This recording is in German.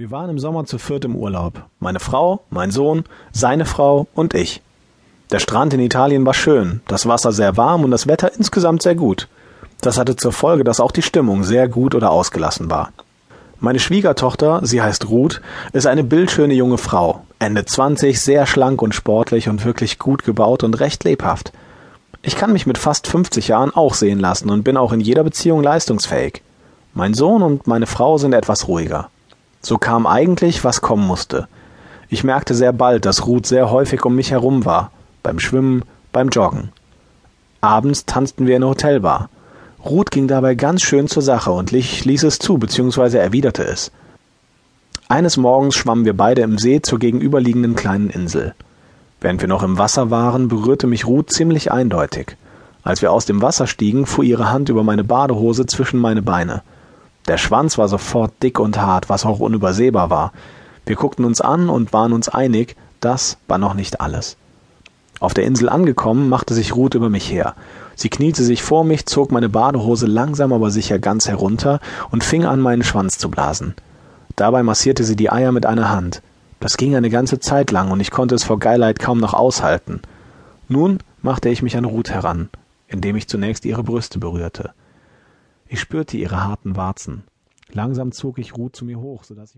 Wir waren im Sommer zu viert im Urlaub. Meine Frau, mein Sohn, seine Frau und ich. Der Strand in Italien war schön, das Wasser sehr warm und das Wetter insgesamt sehr gut. Das hatte zur Folge, dass auch die Stimmung sehr gut oder ausgelassen war. Meine Schwiegertochter, sie heißt Ruth, ist eine bildschöne junge Frau, Ende 20, sehr schlank und sportlich und wirklich gut gebaut und recht lebhaft. Ich kann mich mit fast 50 Jahren auch sehen lassen und bin auch in jeder Beziehung leistungsfähig. Mein Sohn und meine Frau sind etwas ruhiger. So kam eigentlich, was kommen musste. Ich merkte sehr bald, dass Ruth sehr häufig um mich herum war, beim Schwimmen, beim Joggen. Abends tanzten wir in der Hotelbar. Ruth ging dabei ganz schön zur Sache und ich ließ es zu bzw. erwiderte es. Eines Morgens schwammen wir beide im See zur gegenüberliegenden kleinen Insel. Während wir noch im Wasser waren, berührte mich Ruth ziemlich eindeutig. Als wir aus dem Wasser stiegen, fuhr ihre Hand über meine Badehose zwischen meine Beine. Der Schwanz war sofort dick und hart, was auch unübersehbar war. Wir guckten uns an und waren uns einig, das war noch nicht alles. Auf der Insel angekommen, machte sich Ruth über mich her. Sie kniete sich vor mich, zog meine Badehose langsam aber sicher ganz herunter und fing an, meinen Schwanz zu blasen. Dabei massierte sie die Eier mit einer Hand. Das ging eine ganze Zeit lang und ich konnte es vor Geilheit kaum noch aushalten. Nun machte ich mich an Ruth heran, indem ich zunächst ihre Brüste berührte. Ich spürte ihre harten Warzen. Langsam zog ich Ruth zu mir hoch, so dass ich